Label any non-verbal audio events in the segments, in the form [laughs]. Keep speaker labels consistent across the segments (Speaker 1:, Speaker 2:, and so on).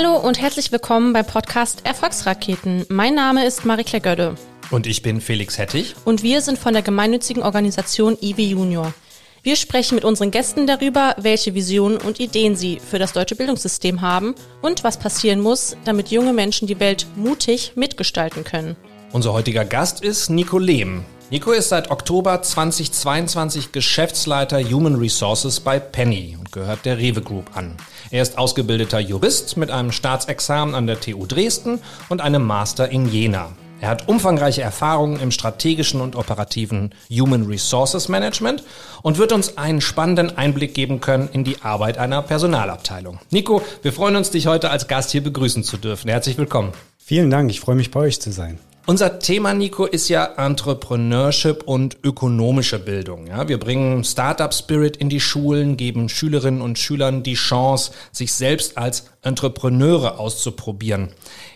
Speaker 1: Hallo und herzlich willkommen beim Podcast Erfolgsraketen. Mein Name ist Marie-Claire Gödde.
Speaker 2: Und ich bin Felix Hettich.
Speaker 1: Und wir sind von der gemeinnützigen Organisation IWI Junior. Wir sprechen mit unseren Gästen darüber, welche Visionen und Ideen sie für das deutsche Bildungssystem haben und was passieren muss, damit junge Menschen die Welt mutig mitgestalten können.
Speaker 2: Unser heutiger Gast ist Nico Lehm. Nico ist seit Oktober 2022 Geschäftsleiter Human Resources bei Penny und gehört der Rewe Group an. Er ist ausgebildeter Jurist mit einem Staatsexamen an der TU Dresden und einem Master in Jena. Er hat umfangreiche Erfahrungen im strategischen und operativen Human Resources Management und wird uns einen spannenden Einblick geben können in die Arbeit einer Personalabteilung. Nico, wir freuen uns, dich heute als Gast hier begrüßen zu dürfen. Herzlich willkommen.
Speaker 3: Vielen Dank, ich freue mich bei euch zu sein.
Speaker 2: Unser Thema, Nico, ist ja Entrepreneurship und ökonomische Bildung. Ja, wir bringen Startup Spirit in die Schulen, geben Schülerinnen und Schülern die Chance, sich selbst als Entrepreneure auszuprobieren.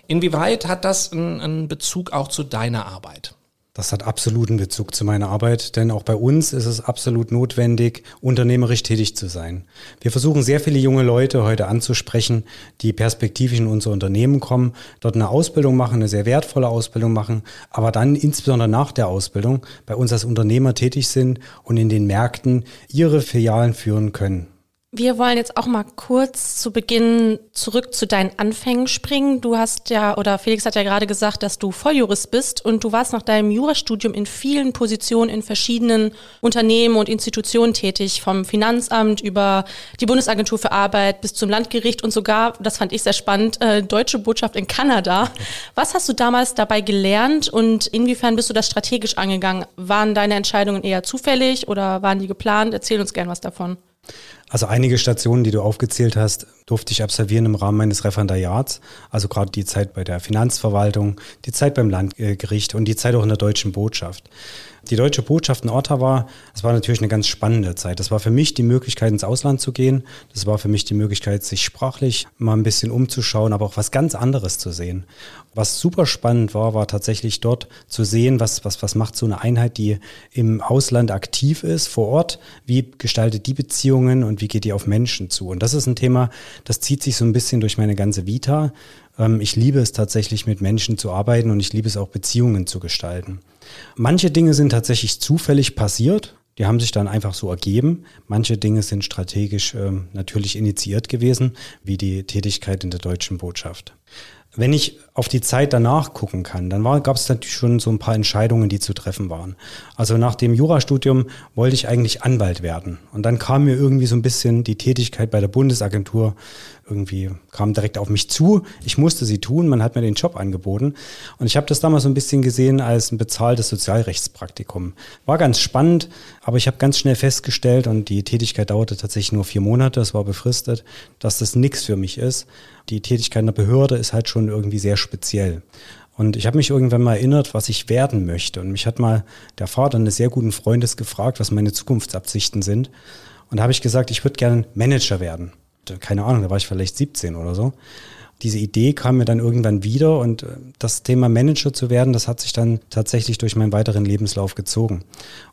Speaker 2: Inwieweit hat das einen, Bezug auch zu deiner Arbeit?
Speaker 3: Das hat absoluten Bezug zu meiner Arbeit, denn auch bei uns ist es absolut notwendig, unternehmerisch tätig zu sein. Wir versuchen sehr viele junge Leute heute anzusprechen, die perspektivisch in unser Unternehmen kommen, dort eine Ausbildung machen, eine sehr wertvolle Ausbildung machen, aber dann insbesondere nach der Ausbildung bei uns als Unternehmer tätig sind und in den Märkten ihre Filialen führen können.
Speaker 1: Wir wollen jetzt auch mal kurz zu Beginn zurück zu deinen Anfängen springen. Du hast ja, oder Felix hat ja gerade gesagt, dass du Volljurist bist und du warst nach deinem Jurastudium in vielen Positionen in verschiedenen Unternehmen und Institutionen tätig, vom Finanzamt über die Bundesagentur für Arbeit bis zum Landgericht und sogar, das fand ich sehr spannend, äh, Deutsche Botschaft in Kanada. Was hast du damals dabei gelernt und inwiefern bist du das strategisch angegangen? Waren deine Entscheidungen eher zufällig oder waren die geplant? Erzähl uns gern was davon.
Speaker 3: Also einige Stationen, die du aufgezählt hast, durfte ich absolvieren im Rahmen meines Referendariats. Also gerade die Zeit bei der Finanzverwaltung, die Zeit beim Landgericht und die Zeit auch in der deutschen Botschaft. Die deutsche Botschaft in Ottawa, das war natürlich eine ganz spannende Zeit. Das war für mich die Möglichkeit, ins Ausland zu gehen. Das war für mich die Möglichkeit, sich sprachlich mal ein bisschen umzuschauen, aber auch was ganz anderes zu sehen. Was super spannend war, war tatsächlich dort zu sehen, was, was, was macht so eine Einheit, die im Ausland aktiv ist, vor Ort, wie gestaltet die Beziehungen und wie geht die auf Menschen zu. Und das ist ein Thema, das zieht sich so ein bisschen durch meine ganze Vita. Ähm, ich liebe es tatsächlich, mit Menschen zu arbeiten und ich liebe es auch, Beziehungen zu gestalten. Manche Dinge sind tatsächlich zufällig passiert. Die haben sich dann einfach so ergeben. Manche Dinge sind strategisch ähm, natürlich initiiert gewesen, wie die Tätigkeit in der deutschen Botschaft. Wenn ich auf die Zeit danach gucken kann, dann gab es natürlich schon so ein paar Entscheidungen, die zu treffen waren. Also nach dem Jurastudium wollte ich eigentlich Anwalt werden. Und dann kam mir irgendwie so ein bisschen die Tätigkeit bei der Bundesagentur irgendwie kam direkt auf mich zu. Ich musste sie tun. Man hat mir den Job angeboten. Und ich habe das damals so ein bisschen gesehen als ein bezahltes Sozialrechtspraktikum. War ganz spannend, aber ich habe ganz schnell festgestellt, und die Tätigkeit dauerte tatsächlich nur vier Monate, es war befristet, dass das nichts für mich ist. Die Tätigkeit in der Behörde ist halt schon irgendwie sehr speziell. Und ich habe mich irgendwann mal erinnert, was ich werden möchte. Und mich hat mal der Vater eines sehr guten Freundes gefragt, was meine Zukunftsabsichten sind. Und da habe ich gesagt, ich würde gerne Manager werden keine Ahnung, da war ich vielleicht 17 oder so. Diese Idee kam mir dann irgendwann wieder und äh, das Thema Manager zu werden, das hat sich dann tatsächlich durch meinen weiteren Lebenslauf gezogen.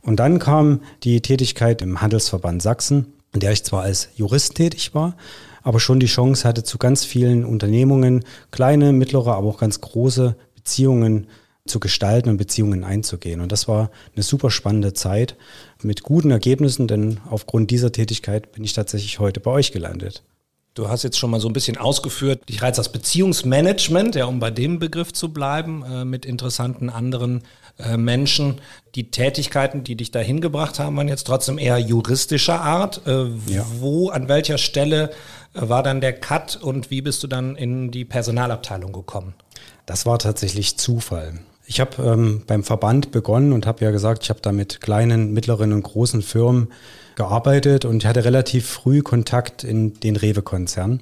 Speaker 3: Und dann kam die Tätigkeit im Handelsverband Sachsen, in der ich zwar als Jurist tätig war, aber schon die Chance hatte, zu ganz vielen Unternehmungen, kleine, mittlere, aber auch ganz große Beziehungen zu gestalten und Beziehungen einzugehen. Und das war eine super spannende Zeit mit guten Ergebnissen, denn aufgrund dieser Tätigkeit bin ich tatsächlich heute bei euch gelandet.
Speaker 2: Du hast jetzt schon mal so ein bisschen ausgeführt, dich reizt das Beziehungsmanagement, ja, um bei dem Begriff zu bleiben, äh, mit interessanten anderen Menschen. Die Tätigkeiten, die dich dahin gebracht haben, waren jetzt trotzdem eher juristischer Art. Äh, ja. Wo, an welcher Stelle äh, war dann der Cut und wie bist du dann in die Personalabteilung gekommen?
Speaker 3: Das war tatsächlich Zufall. Ich habe ähm, beim Verband begonnen und habe ja gesagt, ich habe da mit kleinen, mittleren und großen Firmen gearbeitet und ich hatte relativ früh Kontakt in den Rewe-Konzern.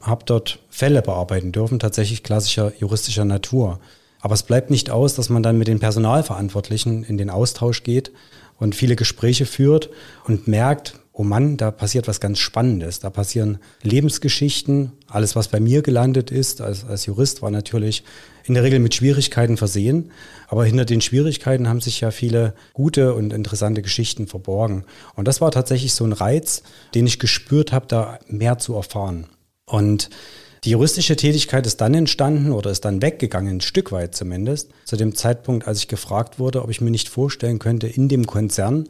Speaker 3: Habe dort Fälle bearbeiten dürfen, tatsächlich klassischer juristischer Natur. Aber es bleibt nicht aus, dass man dann mit den Personalverantwortlichen in den Austausch geht und viele Gespräche führt und merkt, oh Mann, da passiert was ganz Spannendes. Da passieren Lebensgeschichten. Alles, was bei mir gelandet ist als, als Jurist, war natürlich in der Regel mit Schwierigkeiten versehen. Aber hinter den Schwierigkeiten haben sich ja viele gute und interessante Geschichten verborgen. Und das war tatsächlich so ein Reiz, den ich gespürt habe, da mehr zu erfahren. Und Die juristische Tätigkeit ist dann entstanden oder ist dann weggegangen, ein Stück weit zumindest, zu dem Zeitpunkt, als ich gefragt wurde, ob ich mir nicht vorstellen könnte, in dem Konzern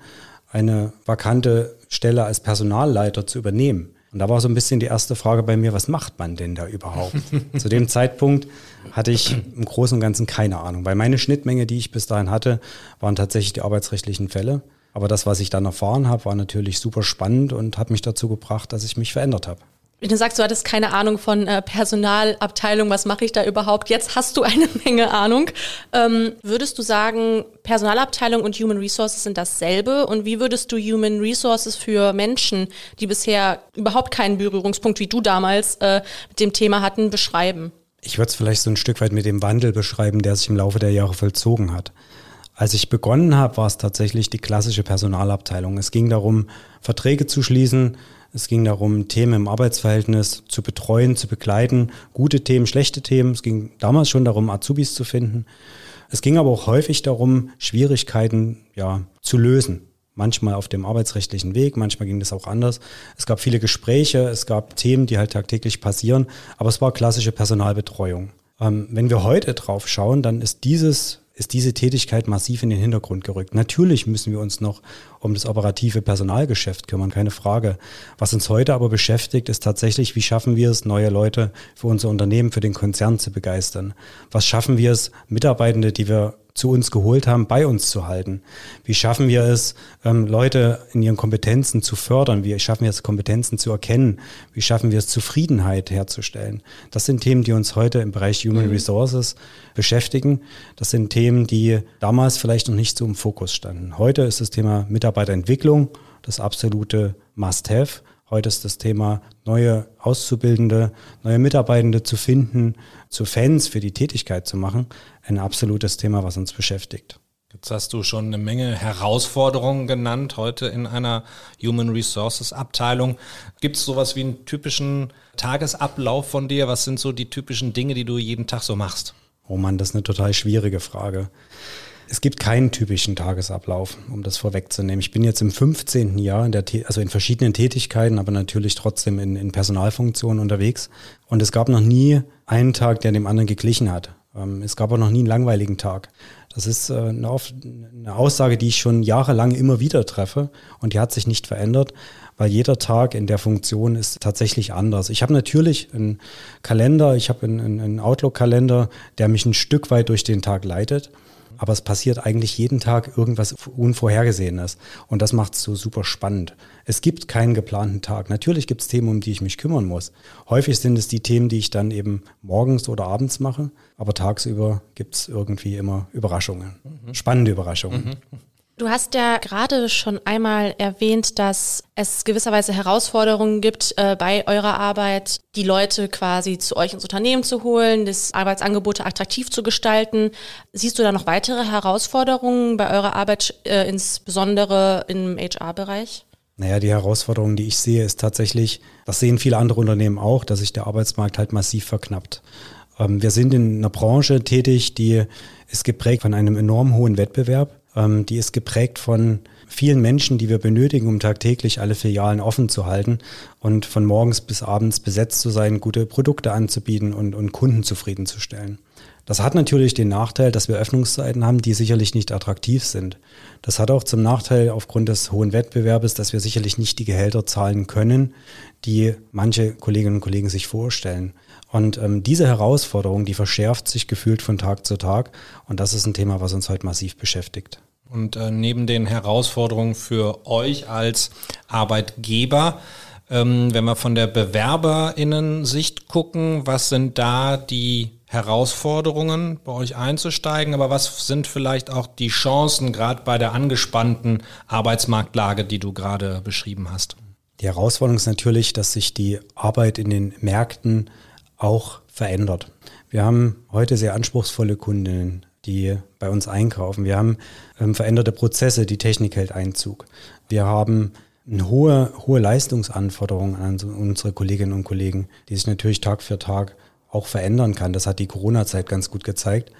Speaker 3: eine vakante Stelle als Personalleiter zu übernehmen. Und da war so ein bisschen die erste Frage bei mir, was macht man denn da überhaupt? [laughs] Zu dem Zeitpunkt hatte ich im Großen und Ganzen keine Ahnung, weil meine Schnittmenge, die ich bis dahin hatte, waren tatsächlich die arbeitsrechtlichen Fälle. Aber das, was ich dann erfahren habe, war natürlich super spannend und hat mich dazu gebracht, dass ich mich verändert habe.
Speaker 1: Wenn du sagst, du hattest keine Ahnung von äh, Personalabteilung, was mache ich da überhaupt? Jetzt hast du eine [laughs] Menge Ahnung. Ähm, würdest du sagen, Personalabteilung und Human Resources sind dasselbe? Und wie würdest du Human Resources für Menschen, die bisher überhaupt keinen Berührungspunkt wie du damals äh, mit dem Thema hatten, beschreiben?
Speaker 3: Ich würde es vielleicht so ein Stück weit mit dem Wandel beschreiben, der sich im Laufe der Jahre vollzogen hat. Als ich begonnen habe, war es tatsächlich die klassische Personalabteilung. Es ging darum, Verträge zu schließen, es ging darum, Themen im Arbeitsverhältnis zu betreuen, zu begleiten, gute Themen, schlechte Themen. Es ging damals schon darum, Azubis zu finden. Es ging aber auch häufig darum, Schwierigkeiten ja, zu lösen. Manchmal auf dem arbeitsrechtlichen Weg, manchmal ging das auch anders. Es gab viele Gespräche, es gab Themen, die halt tagtäglich passieren, aber es war klassische Personalbetreuung. Ähm, wenn wir heute drauf schauen, dann ist dieses ist diese Tätigkeit massiv in den Hintergrund gerückt. Natürlich müssen wir uns noch um das operative Personalgeschäft kümmern, keine Frage. Was uns heute aber beschäftigt, ist tatsächlich, wie schaffen wir es, neue Leute für unser Unternehmen, für den Konzern zu begeistern? Was schaffen wir es, Mitarbeitende, die wir zu uns geholt haben, bei uns zu halten? Wie schaffen wir es, ähm, Leute in ihren Kompetenzen zu fördern? Wie schaffen wir es, Kompetenzen zu erkennen? Wie schaffen wir es, Zufriedenheit herzustellen? Das sind Themen, die uns heute im Bereich Human mhm. Resources beschäftigen. Das sind Themen, die damals vielleicht noch nicht so im Fokus standen. Heute ist das Thema Mitarbeiterentwicklung das absolute Must-Have. Heute ist das Thema, neue Auszubildende, neue Mitarbeitende zu finden, zu Fans für die Tätigkeit zu machen, ein absolutes Thema, was uns beschäftigt.
Speaker 2: Jetzt hast du schon eine Menge Herausforderungen genannt heute in einer Human Resources Abteilung. Gibt es sowas wie einen typischen Tagesablauf von dir? Was sind so die typischen Dinge, die du jeden Tag so machst?
Speaker 3: Oh Mann, das ist eine total schwierige Frage. Es gibt keinen typischen Tagesablauf, um das vorwegzunehmen. Ich bin jetzt im 15. Jahr, in der, also in verschiedenen Tätigkeiten, aber natürlich trotzdem in, in Personalfunktionen unterwegs. Und es gab noch nie einen Tag, der dem anderen geglichen hat. Ähm, es gab auch noch nie einen langweiligen Tag. Das ist äh, eine, Aussage, die ich schon jahrelang immer wieder treffe und die hat sich nicht verändert, weil jeder Tag in der Funktion ist tatsächlich anders. Ich habe natürlich einen Kalender, ich habe einen, einen Outlook-Kalender, der mich ein Stück weit durch den Tag leitet aber es passiert eigentlich jeden Tag irgendwas Unvorhergesehenes. Und das macht es so super spannend. Es gibt keinen geplanten Tag. Natürlich gibt es Themen, um die ich mich kümmern muss. Häufig sind es die Themen, die ich dann eben morgens oder abends mache, aber tagsüber gibt es irgendwie immer Überraschungen. Mhm. Spannende Überraschungen. Mhm.
Speaker 1: Du hast ja gerade schon einmal erwähnt, dass es gewisserweise Herausforderungen gibt äh, bei eurer Arbeit, die Leute quasi zu euch ins Unternehmen zu holen, das Arbeitsangebote attraktiv zu gestalten. Siehst du da noch weitere Herausforderungen bei eurer Arbeit, äh, insbesondere im HR-Bereich?
Speaker 3: Naja, die Herausforderung, die ich sehe, ist tatsächlich, das sehen viele andere Unternehmen auch, dass sich der Arbeitsmarkt halt massiv verknappt. Ähm, wir sind in einer Branche tätig, die ist geprägt von einem enorm hohen Wettbewerb. Ähm, die ist geprägt von vielen Menschen, die wir benötigen, um tagtäglich alle Filialen offen zu halten und von morgens bis abends besetzt zu sein, gute Produkte anzubieten und, und Kunden zufriedenzustellen. Das hat natürlich den Nachteil, dass wir Öffnungszeiten haben, die sicherlich nicht attraktiv sind. Das hat auch zum Nachteil aufgrund des hohen Wettbewerbes, dass wir sicherlich nicht die Gehälter zahlen können, die manche Kolleginnen und Kollegen sich vorstellen. Und ähm, diese Herausforderung, die verschärft sich gefühlt von Tag zu Tag. Und das ist ein Thema, was uns heute massiv beschäftigt.
Speaker 2: Und äh, neben den Herausforderungen für euch als Arbeitgeber, ähm, wenn wir von der Bewerberinnen-Sicht gucken, was sind da die Herausforderungen, bei euch einzusteigen, aber was sind vielleicht auch die Chancen, gerade bei der angespannten Arbeitsmarktlage, die du gerade beschrieben hast?
Speaker 3: Die Herausforderung ist natürlich, dass sich die Arbeit in den Märkten auch verändert. Wir haben heute sehr anspruchsvolle Kundinnen, die bei uns einkaufen. Wir haben ähm, veränderte Prozesse, die Technik hält Einzug. Wir haben eine hohe, hohe Leistungsanforderungen an unsere Kolleginnen und Kollegen, die sich natürlich Tag für Tag auch verändern kann. Das hat die Corona-Zeit ganz gut gezeigt.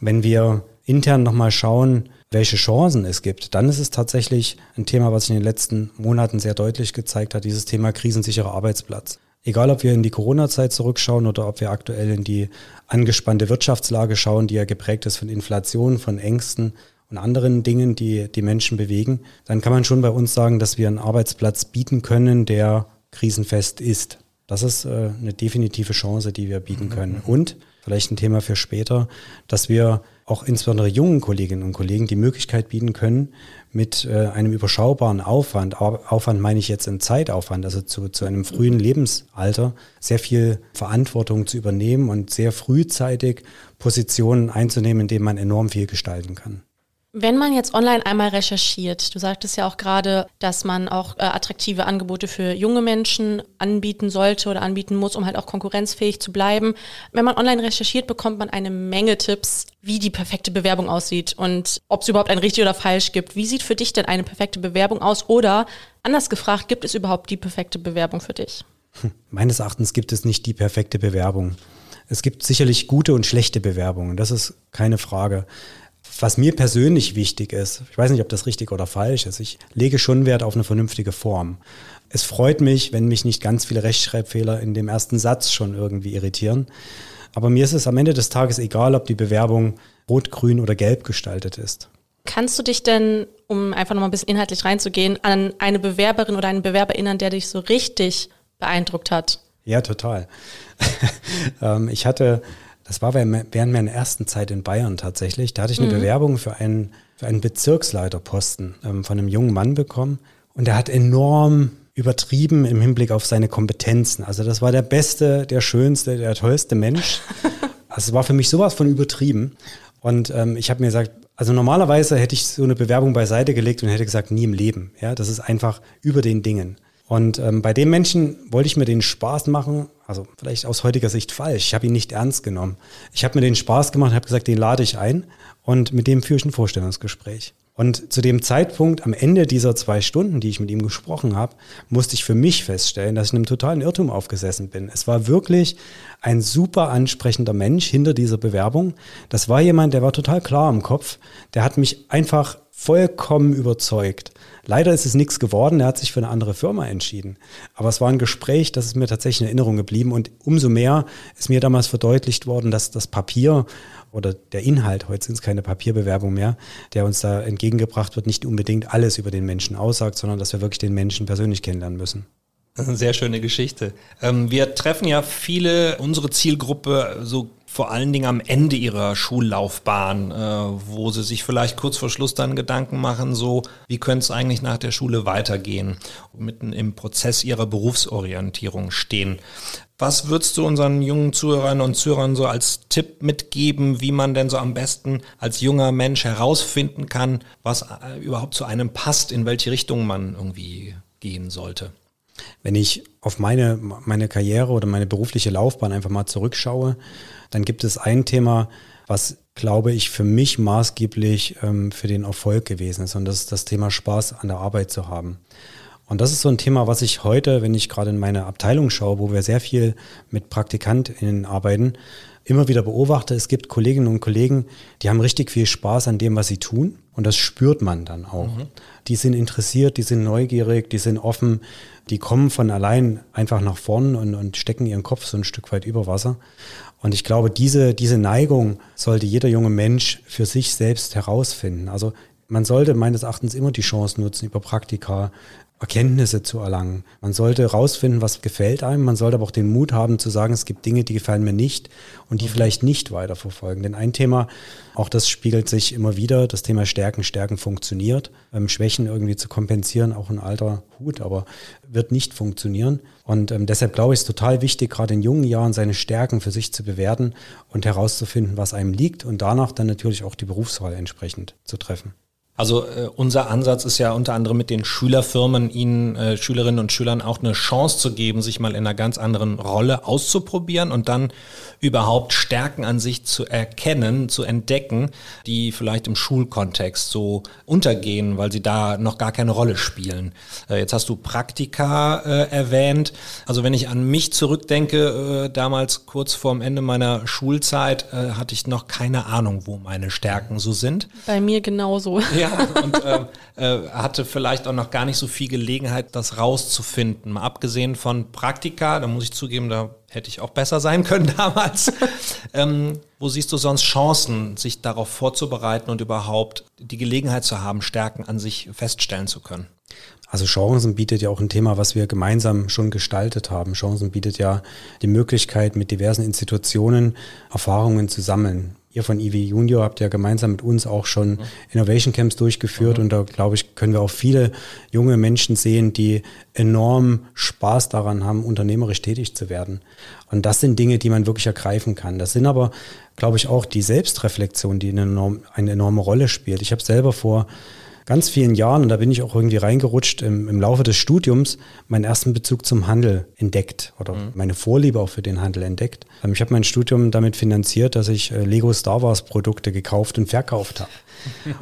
Speaker 3: Wenn wir intern nochmal schauen, welche Chancen es gibt, dann ist es tatsächlich ein Thema, was sich in den letzten Monaten sehr deutlich gezeigt hat, dieses Thema krisensicherer Arbeitsplatz. Egal, ob wir in die Corona-Zeit zurückschauen oder ob wir aktuell in die angespannte Wirtschaftslage schauen, die ja geprägt ist von Inflation, von Ängsten und anderen Dingen, die die Menschen bewegen, dann kann man schon bei uns sagen, dass wir einen Arbeitsplatz bieten können, der krisenfest ist. Das ist äh, eine definitive Chance, die wir bieten können. Und vielleicht ein Thema für später, dass wir auch insbesondere jungen Kolleginnen und Kollegen die Möglichkeit bieten können, mit äh, einem überschaubaren Aufwand, Aufwand meine ich jetzt in Zeitaufwand, also zu, zu einem frühen Lebensalter, sehr viel Verantwortung zu übernehmen und sehr frühzeitig Positionen einzunehmen, in denen man enorm viel gestalten kann.
Speaker 1: Wenn man jetzt online einmal recherchiert, du sagtest ja auch gerade, dass man auch äh, attraktive Angebote für junge Menschen anbieten sollte oder anbieten muss, um halt auch konkurrenzfähig zu bleiben. Wenn man online recherchiert, bekommt man eine Menge Tipps, wie die perfekte Bewerbung aussieht und ob es überhaupt ein richtig oder falsch gibt. Wie sieht für dich denn eine perfekte Bewerbung aus? Oder anders gefragt, gibt es überhaupt die perfekte Bewerbung für dich?
Speaker 3: Hm, meines Erachtens gibt es nicht die perfekte Bewerbung. Es gibt sicherlich gute und schlechte Bewerbungen, das ist keine Frage was mir persönlich wichtig ist, ich weiß nicht, ob das richtig oder falsch ist, ich lege schon Wert auf eine vernünftige Form. Es freut mich, wenn mich nicht ganz viele Rechtschreibfehler in dem ersten Satz schon irgendwie irritieren. Aber mir ist es am Ende des Tages egal, ob die Bewerbung rot, grün oder gelb gestaltet ist.
Speaker 1: Kannst du dich denn, um einfach nochmal ein bisschen inhaltlich reinzugehen, an eine Bewerberin oder einen Bewerber erinnern, der dich so richtig beeindruckt hat?
Speaker 3: Ja, total. [laughs] Ähm, ich hatte das war während meiner ersten Zeit in Bayern tatsächlich. Da hatte ich eine mhm. Bewerbung für einen, für einen Bezirksleiterposten ähm, von einem jungen Mann bekommen. Und der hat enorm übertrieben im Hinblick auf seine Kompetenzen. Also das war der beste, der schönste, der tollste Mensch. [laughs] Also es war für mich sowas von übertrieben. Und ähm, ich habe mir gesagt, also normalerweise hätte ich so eine Bewerbung beiseite gelegt und hätte gesagt, nie im Leben. Ja, das ist einfach über den Dingen. Und ähm, bei dem Menschen wollte ich mir den Spaß machen, also vielleicht aus heutiger Sicht falsch. Ich habe ihn nicht ernst genommen. Ich habe mir den Spaß gemacht, habe gesagt, den lade ich ein und mit dem führe ich ein Vorstellungsgespräch. Und zu dem Zeitpunkt, am Ende dieser zwei Stunden, die ich mit ihm gesprochen habe, musste ich für mich feststellen, dass ich in einem totalen Irrtum aufgesessen bin. Es war wirklich ein super ansprechender Mensch hinter dieser Bewerbung. Das war jemand, der war total klar im Kopf. Der hat mich einfach vollkommen überzeugt. Leider ist es nichts geworden. Er hat sich für eine andere Firma entschieden. Aber es war ein Gespräch, das ist mir tatsächlich in Erinnerung geblieben. Und umso mehr ist mir damals verdeutlicht worden, dass das Papier oder der Inhalt, heute sind es keine Papierbewerbung mehr, der uns da entgegengebracht wird, nicht unbedingt alles über den Menschen aussagt, sondern dass wir wirklich den Menschen persönlich kennenlernen müssen.
Speaker 2: Das ist eine sehr schöne Geschichte. Ähm, wir treffen ja viele, unsere Zielgruppe, so vor allen Dingen am Ende ihrer Schullaufbahn, äh, wo sie sich vielleicht kurz vor Schluss dann Gedanken machen, so wie könnte es eigentlich nach der Schule weitergehen, mitten im Prozess ihrer Berufsorientierung stehen. Was würdest du unseren jungen Zuhörern und Zuhörern so als Tipp mitgeben, wie man denn so am besten als junger Mensch herausfinden kann, was äh, überhaupt zu einem passt, in welche Richtung man irgendwie gehen sollte?
Speaker 3: Wenn ich auf meine, meine Karriere oder meine berufliche Laufbahn einfach mal zurückschaue, dann gibt es ein Thema, was, glaube ich, für mich maßgeblich ähm, für den Erfolg gewesen ist. Und das ist das Thema Spaß an der Arbeit zu haben. Und das ist so ein Thema, was ich heute, wenn ich gerade in meine Abteilung schaue, wo wir sehr viel mit PraktikantInnen arbeiten, immer wieder beobachte. Es gibt Kolleginnen und Kollegen, die haben richtig viel Spaß an dem, was sie tun. Und das spürt man dann auch. Mhm. Die sind interessiert, die sind neugierig, die sind offen, die kommen von allein einfach nach vorn und, und stecken ihren Kopf so ein Stück weit über Wasser. Und ich glaube, diese, diese Neigung sollte jeder junge Mensch für sich selbst herausfinden. Also man sollte meines Erachtens immer die Chance nutzen, über Praktika Erkenntnisse zu erlangen. Man sollte herausfinden, was gefällt einem. Man sollte aber auch den Mut haben zu sagen, es gibt Dinge, die gefallen mir nicht und die mhm. vielleicht nicht weiterverfolgen. Denn ein Thema, auch das spiegelt sich immer wieder, das Thema Stärken, Stärken funktioniert. Ähm, Schwächen irgendwie zu kompensieren, auch ein alter Hut, aber wird nicht funktionieren. Und ähm, deshalb glaube ich, es ist total wichtig, gerade in jungen Jahren seine Stärken für sich zu bewerten und herauszufinden, was einem liegt und danach dann natürlich auch die Berufswahl entsprechend zu treffen.
Speaker 2: Also äh, unser Ansatz ist ja unter anderem mit den Schülerfirmen, ihnen äh, Schülerinnen und Schülern auch eine Chance zu geben, sich mal in einer ganz anderen Rolle auszuprobieren und dann überhaupt Stärken an sich zu erkennen, zu entdecken, die vielleicht im Schulkontext so untergehen, weil sie da noch gar keine Rolle spielen. Äh, jetzt hast du Praktika äh, erwähnt. Also wenn ich an mich zurückdenke, äh, damals kurz vorm Ende meiner Schulzeit, äh, hatte ich noch keine Ahnung, wo meine Stärken so sind.
Speaker 1: Bei mir genauso.
Speaker 2: Ja, Und ähm, äh, hatte vielleicht auch noch gar nicht so viel Gelegenheit, das rauszufinden. Mal abgesehen von Praktika, da muss ich zugeben, da hätte ich auch besser sein können [laughs] damals. ähm, wo siehst du sonst Chancen, sich darauf vorzubereiten und überhaupt die Gelegenheit zu haben, Stärken an sich feststellen zu können?
Speaker 3: Also Chancen bietet ja auch ein Thema, was wir gemeinsam schon gestaltet haben. Chancen bietet ja die Möglichkeit, mit diversen Institutionen Erfahrungen zu sammeln. Ihr von IW Junior habt ja gemeinsam mit uns auch schon. Innovation Camps durchgeführt mhm. und da glaube ich, können wir auch viele junge Menschen sehen, die enorm Spaß daran haben, unternehmerisch tätig zu werden. Und das sind Dinge, die man wirklich ergreifen kann. Das sind aber, glaube ich, auch die Selbstreflexion, die eine, enorm, eine enorme Rolle spielt. Ich habe selber vor ganz vielen Jahren, und da bin ich auch irgendwie reingerutscht, im, im Laufe des Studiums meinen ersten Bezug zum Handel entdeckt oder mhm. meine Vorliebe auch für den Handel entdeckt. Ähm, ich habe mein Studium damit finanziert, dass ich äh, Lego Star Wars Produkte gekauft und verkauft habe.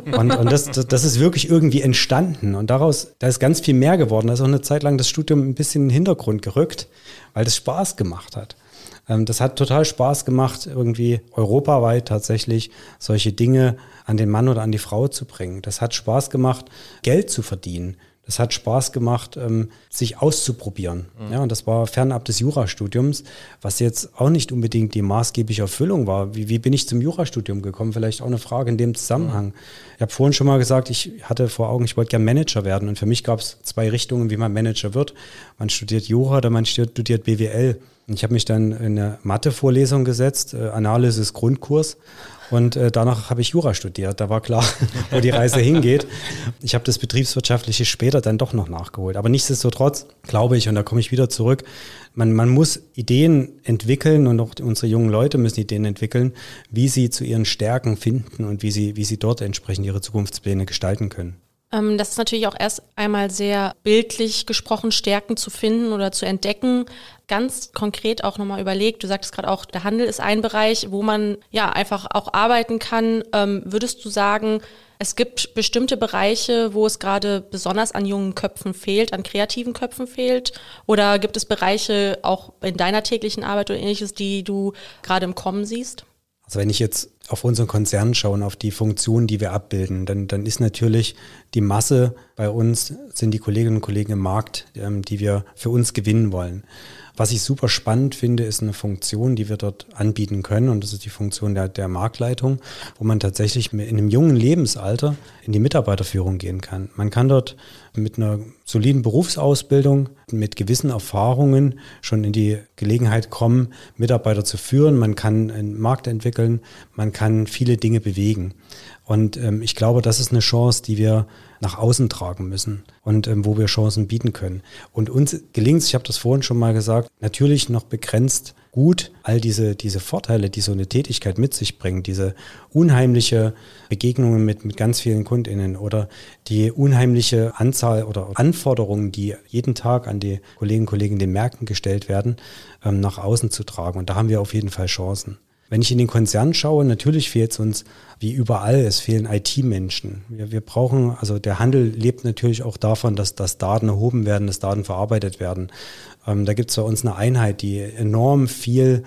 Speaker 3: [laughs] Und, und das, das, das, ist wirklich irgendwie entstanden. Und daraus, da ist ganz viel mehr geworden. Da ist auch eine Zeit lang das Studium ein bisschen in den Hintergrund gerückt, weil das Spaß gemacht hat. Ähm, das hat total Spaß gemacht, irgendwie europaweit tatsächlich solche Dinge an den Mann oder an die Frau zu bringen. Das hat Spaß gemacht, Geld zu verdienen. Das hat Spaß gemacht, ähm, sich auszuprobieren. Mhm. Ja, und das war fernab des Jurastudiums, was jetzt auch nicht unbedingt die maßgebliche Erfüllung war. Wie, wie bin ich zum Jurastudium gekommen? Vielleicht auch eine Frage in dem Zusammenhang. Mhm. Ich habe vorhin schon mal gesagt, ich hatte vor Augen, ich wollte gern Manager werden. Und für mich gab es zwei Richtungen, wie man Manager wird. Man studiert Jura oder man studiert BWL. Ich habe mich dann in eine Mathe-Vorlesung gesetzt, äh, Analysis Grundkurs. Und äh, danach habe ich Jura studiert. Da war klar, [laughs] wo die Reise hingeht. Ich habe das Betriebswirtschaftliche später dann doch noch nachgeholt. Aber nichtsdestotrotz glaube ich, und da komme ich wieder zurück, man, man muss Ideen entwickeln und auch unsere jungen Leute müssen Ideen entwickeln, wie sie zu ihren Stärken finden und wie sie, wie sie dort entsprechend ihre Zukunftspläne gestalten können.
Speaker 1: Ähm, das ist natürlich auch erst einmal sehr bildlich gesprochen, Stärken zu finden oder zu entdecken. Ganz konkret auch nochmal überlegt, du sagtest gerade auch, der Handel ist ein Bereich, wo man ja einfach auch arbeiten kann. Ähm, würdest du sagen, es gibt bestimmte Bereiche, wo es gerade besonders an jungen Köpfen fehlt, an kreativen Köpfen fehlt? Oder gibt es Bereiche auch in deiner täglichen Arbeit oder ähnliches, die du gerade im Kommen siehst?
Speaker 3: Also wenn ich jetzt auf unseren Konzern schauen, auf die Funktionen, die wir abbilden, dann, dann ist natürlich die Masse bei uns, sind die Kolleginnen und Kollegen im Markt, ähm, die wir für uns gewinnen wollen. Was ich super spannend finde, ist eine Funktion, die wir dort anbieten können. Und das ist die Funktion der, der Marktleitung, wo man tatsächlich in einem jungen Lebensalter in die Mitarbeiterführung gehen kann. Man kann dort mit einer soliden Berufsausbildung, mit gewissen Erfahrungen schon in die Gelegenheit kommen, Mitarbeiter zu führen. Man kann einen Markt entwickeln, man kann viele Dinge bewegen. Und ähm, ich glaube, das ist eine Chance, die wir nach außen tragen müssen und ähm, wo wir Chancen bieten können. Und uns gelingt es, ich habe das vorhin schon mal gesagt, natürlich noch begrenzt gut all diese, diese Vorteile, die so eine Tätigkeit mit sich bringt, diese unheimliche Begegnungen mit, mit ganz vielen KundInnen oder die unheimliche Anzahl oder Anforderungen, die jeden Tag an die Kolleginnen und Kollegen den Märkten gestellt werden, ähm, nach außen zu tragen. Und da haben wir auf jeden Fall Chancen. Wenn ich in den Konzern schaue, natürlich fehlt es uns wie überall, es fehlen IT-Menschen. Wir, wir brauchen, also der Handel lebt natürlich auch davon, dass, dass Daten erhoben werden, dass Daten verarbeitet werden. Ähm, da gibt es bei uns eine Einheit, die enorm viel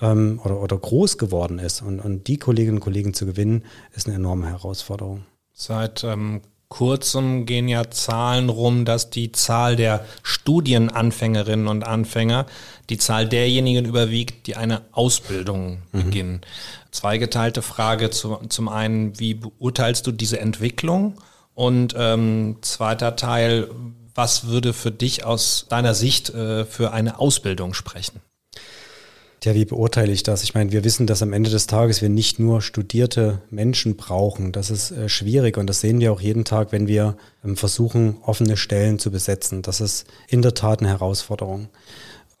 Speaker 3: ähm, oder, oder groß geworden ist. Und, und die Kolleginnen und Kollegen zu gewinnen, ist eine enorme Herausforderung.
Speaker 2: Seit ähm, kurzem gehen ja Zahlen rum, dass die Zahl der Studienanfängerinnen und Anfänger die Zahl derjenigen überwiegt, die eine Ausbildung mhm. beginnen. Zweigeteilte Frage zu, zum einen, wie beurteilst du diese Entwicklung? Und ähm, zweiter Teil, was würde für dich aus deiner Sicht äh, für eine Ausbildung sprechen?
Speaker 3: Ja, wie beurteile ich das? Ich meine, wir wissen, dass am Ende des Tages wir nicht nur studierte Menschen brauchen. Das ist äh, schwierig und das sehen wir auch jeden Tag, wenn wir ähm, versuchen, offene Stellen zu besetzen. Das ist in der Tat eine Herausforderung.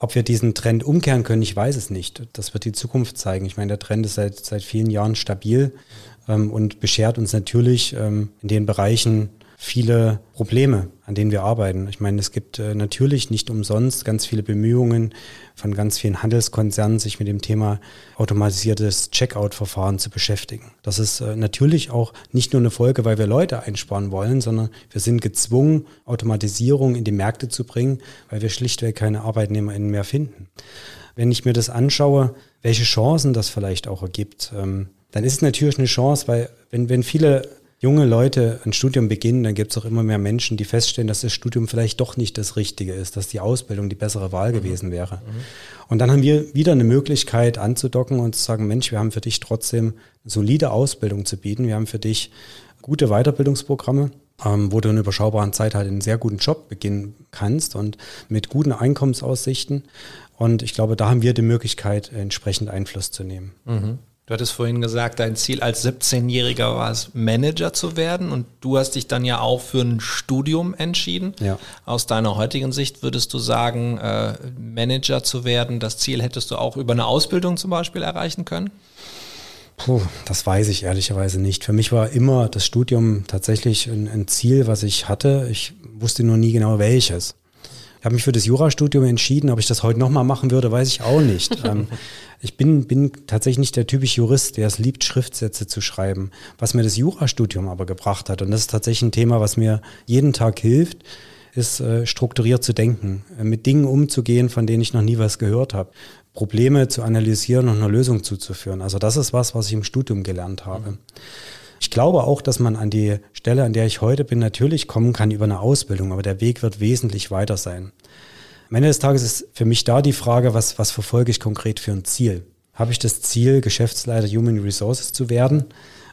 Speaker 3: Ob wir diesen Trend umkehren können, ich weiß es nicht. Das wird die Zukunft zeigen. Ich meine, der Trend ist seit, seit vielen Jahren stabil ähm, und beschert uns natürlich ähm, in den Bereichen viele Probleme, an denen wir arbeiten. Ich meine, es gibt äh, natürlich nicht umsonst ganz viele Bemühungen von ganz vielen Handelskonzernen, sich mit dem Thema automatisiertes Checkout-Verfahren zu beschäftigen. Das ist äh, natürlich auch nicht nur eine Folge, weil wir Leute einsparen wollen, sondern wir sind gezwungen, Automatisierung in die Märkte zu bringen, weil wir schlichtweg keine ArbeitnehmerInnen mehr finden. Wenn ich mir das anschaue, welche Chancen das vielleicht auch ergibt, ähm, dann ist es natürlich eine Chance, weil wenn, wenn viele junge Leute ein Studium beginnen, dann gibt es auch immer mehr Menschen, die feststellen, dass das Studium vielleicht doch nicht das Richtige ist, dass die Ausbildung die bessere Wahl mhm. gewesen wäre. Mhm. Und dann haben wir wieder eine Möglichkeit anzudocken und zu sagen, Mensch, wir haben für dich trotzdem solide Ausbildung zu bieten. Wir haben für dich gute Weiterbildungsprogramme, ähm, wo du in überschaubaren Zeit halt einen sehr guten Job beginnen kannst und mit guten Einkommensaussichten. Und ich glaube, da haben wir die Möglichkeit, entsprechend Einfluss zu nehmen.
Speaker 2: Mhm. Du hattest vorhin gesagt, dein Ziel als 17-Jähriger war es, Manager zu werden und du hast dich dann ja auch für ein Studium entschieden. Ja. Aus deiner heutigen Sicht würdest du sagen, äh, Manager zu werden, das Ziel hättest du auch über eine Ausbildung zum Beispiel erreichen können?
Speaker 3: Puh, das weiß ich ehrlicherweise nicht. Für mich war immer das Studium tatsächlich ein, ein Ziel, was ich hatte. Ich wusste nur nie genau welches habe mich für das Jurastudium entschieden. Ob ich das heute nochmal machen würde, weiß ich auch nicht. [laughs] ähm, ich bin, bin tatsächlich nicht der typische Jurist, der es liebt, Schriftsätze zu schreiben. Was mir das Jurastudium aber gebracht hat, und das ist tatsächlich ein Thema, was mir jeden Tag hilft, ist äh, strukturiert zu denken, äh, mit Dingen umzugehen, von denen ich noch nie was gehört habe. Probleme zu analysieren und eine Lösung zuzuführen. Also das ist was, was ich im Studium gelernt habe. Mhm. Ich glaube auch, dass man an die Stelle, an der ich heute bin, natürlich kommen kann über eine Ausbildung, aber der Weg wird wesentlich weiter sein. Am Ende des Tages ist für mich da die Frage, was, was verfolge ich konkret für ein Ziel? Habe ich das Ziel, Geschäftsleiter Human Resources zu werden?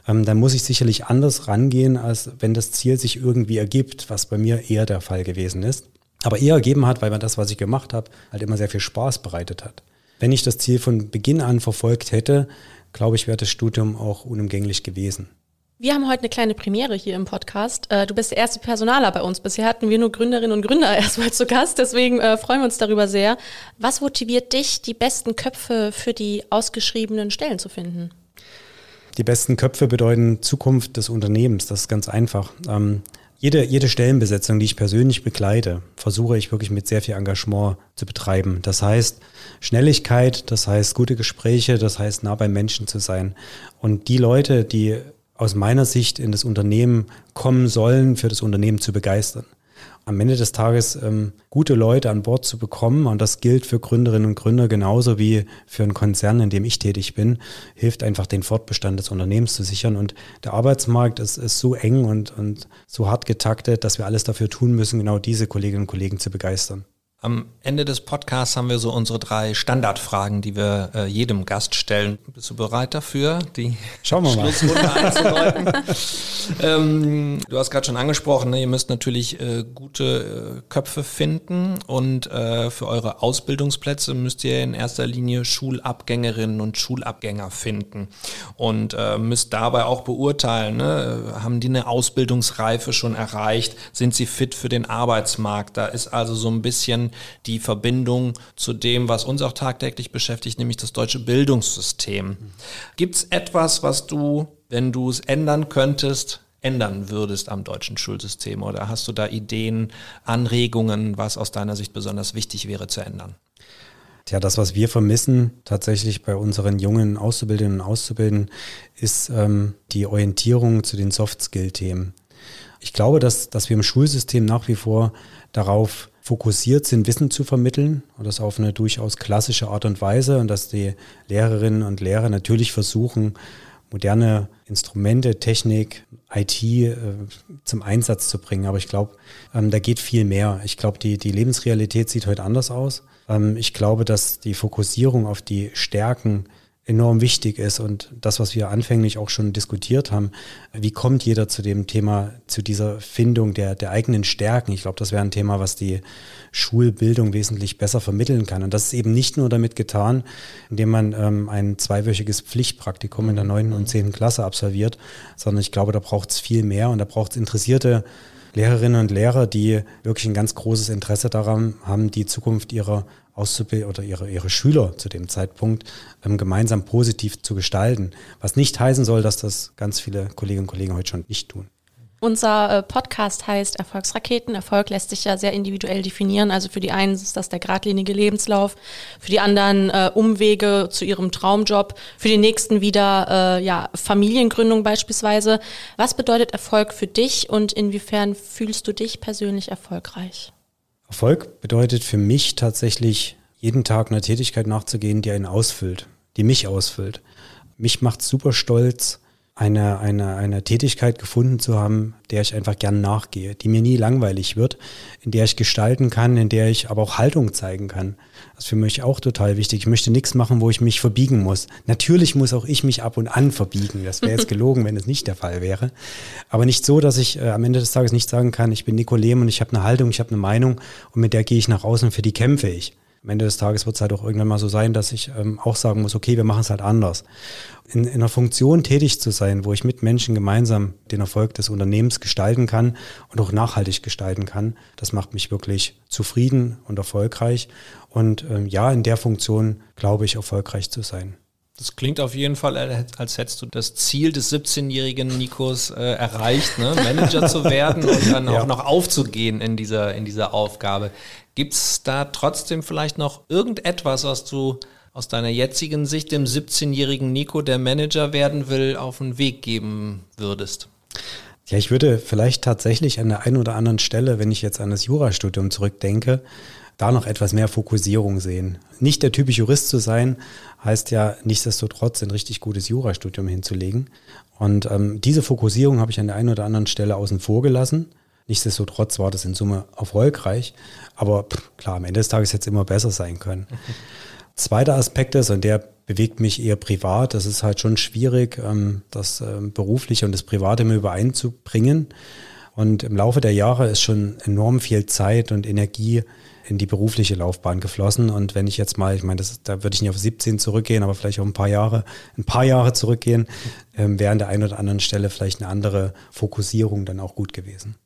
Speaker 3: Ähm, dann muss ich sicherlich anders rangehen, als wenn das Ziel sich irgendwie ergibt, was bei mir eher der Fall gewesen ist. Aber eher ergeben hat, weil man das, was ich gemacht habe, halt immer sehr viel Spaß bereitet hat. Wenn ich das Ziel von Beginn an verfolgt hätte, glaube ich, wäre das Studium auch unumgänglich gewesen.
Speaker 1: Wir haben heute eine kleine Premiere hier im Podcast. Äh, du bist der erste Personaler bei uns. Bisher hatten wir nur Gründerinnen und Gründer [laughs] erstmal zu Gast. Deswegen äh, freuen wir uns darüber sehr. Was motiviert dich, die besten Köpfe für die ausgeschriebenen Stellen zu finden?
Speaker 3: Die besten Köpfe bedeuten Zukunft des Unternehmens. Das ist ganz einfach. Ähm, jede, jede Stellenbesetzung, die ich persönlich begleite, versuche ich wirklich mit sehr viel Engagement zu betreiben. Das heißt Schnelligkeit, das heißt gute Gespräche, das heißt nah beim Menschen zu sein. Und die Leute, die aus meiner Sicht in das Unternehmen kommen sollen, für das Unternehmen zu begeistern. Am Ende des Tages ähm, gute Leute an Bord zu bekommen, und das gilt für Gründerinnen und Gründer genauso wie für einen Konzern, in dem ich tätig bin, hilft einfach den Fortbestand des Unternehmens zu sichern. Und der Arbeitsmarkt ist, ist so eng und, und so hart getaktet, dass wir alles dafür tun müssen, genau diese Kolleginnen und Kollegen zu begeistern.
Speaker 2: Am Ende des Podcasts haben wir so unsere drei Standardfragen, die wir äh, jedem Gast stellen. Bist du bereit dafür, die
Speaker 3: Schauen wir
Speaker 2: Schlussrunde einzuläuten? [laughs] ähm, du hast gerade schon angesprochen, ne, ihr müsst natürlich äh, gute äh, Köpfe finden und äh, für eure Ausbildungsplätze müsst ihr in erster Linie Schulabgängerinnen und Schulabgänger finden und äh, müsst dabei auch beurteilen, ne, haben die eine Ausbildungsreife schon erreicht, sind sie fit für den Arbeitsmarkt? Da ist also so ein bisschen die Verbindung zu dem, was uns auch tagtäglich beschäftigt, nämlich das deutsche Bildungssystem. Gibt es etwas, was du, wenn du es ändern könntest, ändern würdest am deutschen Schulsystem? Oder hast du da Ideen, Anregungen, was aus deiner Sicht besonders wichtig wäre zu ändern?
Speaker 3: Tja, das, was wir vermissen tatsächlich bei unseren jungen Auszubildenden und Auszubildenden, ist ähm, die Orientierung zu den Soft-Skill-Themen. Ich glaube, dass, dass wir im Schulsystem nach wie vor darauf fokussiert sind, Wissen zu vermitteln und das auf eine durchaus klassische Art und Weise und dass die Lehrerinnen und Lehrer natürlich versuchen, moderne Instrumente, Technik, IT äh, zum Einsatz zu bringen. Aber ich glaube, ähm, da geht viel mehr. Ich glaube, die, die Lebensrealität sieht heute anders aus. Ähm, ich glaube, dass die Fokussierung auf die Stärken enorm wichtig ist und das, was wir anfänglich auch schon diskutiert haben, wie kommt jeder zu dem Thema, zu dieser Findung der, der eigenen Stärken? Ich glaube, das wäre ein Thema, was die Schulbildung wesentlich besser vermitteln kann. Und das ist eben nicht nur damit getan, indem man ähm, ein zweiwöchiges Pflichtpraktikum in der neunten und zehnten Klasse absolviert, sondern ich glaube, da braucht es viel mehr und da braucht es interessierte Lehrerinnen und Lehrer, die wirklich ein ganz großes Interesse daran haben, die Zukunft ihrer Auszubildenden oder ihre, ihre Schüler zu dem Zeitpunkt ähm, gemeinsam positiv zu gestalten. Was nicht heißen soll, dass das ganz viele Kolleginnen und Kollegen heute schon nicht tun.
Speaker 1: Unser äh, Podcast heißt Erfolgsraketen. Erfolg lässt sich ja sehr individuell definieren. Also für die einen ist das der geradlinige Lebenslauf, für die anderen äh, Umwege zu ihrem Traumjob, für die nächsten wieder äh, ja, Familiengründung beispielsweise. Was bedeutet Erfolg für dich und inwiefern fühlst du dich persönlich erfolgreich?
Speaker 3: Erfolg bedeutet für mich tatsächlich, jeden Tag einer Tätigkeit nachzugehen, die einen ausfüllt, die mich ausfüllt. Mich macht super stolz, eine, eine, eine Tätigkeit gefunden zu haben, der ich einfach gern nachgehe, die mir nie langweilig wird, in der ich gestalten kann, in der ich aber auch Haltung zeigen kann. Das ist für mich auch total wichtig. Ich möchte nichts machen, wo ich mich verbiegen muss. Natürlich muss auch ich mich ab und an verbiegen. Das wäre jetzt [laughs] gelogen, wenn es nicht der Fall wäre. Aber nicht so, dass ich äh, am Ende des Tages nicht sagen kann, ich bin Nico Lehm und ich habe eine Haltung, ich habe eine Meinung und mit der gehe ich nach außen, für die kämpfe ich am Ende des Tages wird es halt auch irgendwann mal so sein, dass ich ähm, auch sagen muss, okay, wir machen es halt anders. In, in einer Funktion tätig zu sein, wo ich mit Menschen gemeinsam den Erfolg des Unternehmens gestalten kann und auch nachhaltig gestalten kann, das macht mich wirklich zufrieden und erfolgreich. Und ähm, ja, in der Funktion glaube ich, erfolgreich zu sein.
Speaker 2: Das klingt auf jeden Fall, als hättest du das Ziel des 17-jährigen Nikos äh, erreicht, ne? Manager zu werden und dann [laughs] ja. auch noch aufzugehen in dieser, in dieser Aufgabe. Gibt es da trotzdem vielleicht noch irgendetwas, was du aus deiner jetzigen Sicht dem 17-jährigen Nico, der Manager werden will, auf den Weg geben würdest?
Speaker 3: Ja, ich würde vielleicht tatsächlich an der einen oder anderen Stelle, wenn ich jetzt an das Jurastudium zurückdenke, da noch etwas mehr Fokussierung sehen. Nicht der typische Jurist zu sein, heißt ja nichtsdestotrotz ein richtig gutes Jurastudium hinzulegen. Und ähm, diese Fokussierung habe ich an der einen oder anderen Stelle außen vor gelassen. Nichtsdestotrotz war das in Summe erfolgreich. Aber pff, klar, am Ende des Tages hätte es immer besser sein können. [laughs] Zweiter Aspekt ist, und der bewegt mich eher privat, das ist halt schon schwierig, ähm, das ähm, Berufliche und das Private immer übereinzubringen. Und im Laufe der Jahre ist schon enorm viel Zeit und Energie in die berufliche Laufbahn geflossen. Und wenn ich jetzt mal, ich meine, das, da würde ich nicht auf 17 zurückgehen, aber vielleicht auch ein paar Jahre, ein paar Jahre zurückgehen, ähm, wäre an der einen oder anderen Stelle vielleicht eine andere Fokussierung dann auch gut gewesen.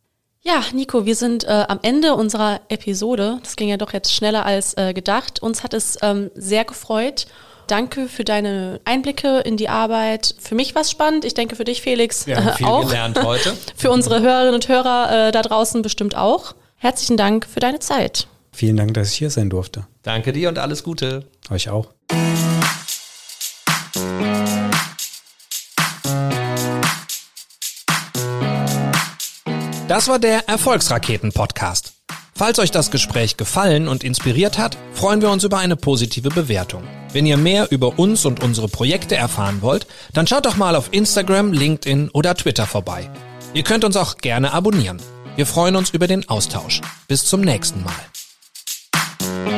Speaker 1: Ja, Nico, wir sind äh, am Ende unserer Episode. Das ging ja doch jetzt schneller als äh, gedacht. Uns hat es ähm, sehr gefreut. Danke für deine Einblicke in die Arbeit. Für mich war es spannend. Ich denke für dich, Felix,
Speaker 2: Wir haben viel
Speaker 1: auch.
Speaker 2: gelernt heute. [laughs]
Speaker 1: für unsere Hörerinnen und Hörer äh, da draußen bestimmt auch. Herzlichen Dank für deine Zeit.
Speaker 3: Vielen Dank, dass ich hier sein durfte.
Speaker 2: Danke dir und alles Gute.
Speaker 3: Euch auch.
Speaker 2: Das war der Erfolgsraketen-Podcast. Falls euch das Gespräch gefallen und inspiriert hat, freuen wir uns über eine positive Bewertung. Wenn ihr mehr über uns und unsere Projekte erfahren wollt, dann schaut doch mal auf Instagram, LinkedIn oder Twitter vorbei. Ihr könnt uns auch gerne abonnieren. Wir freuen uns über den Austausch. Bis zum nächsten Mal.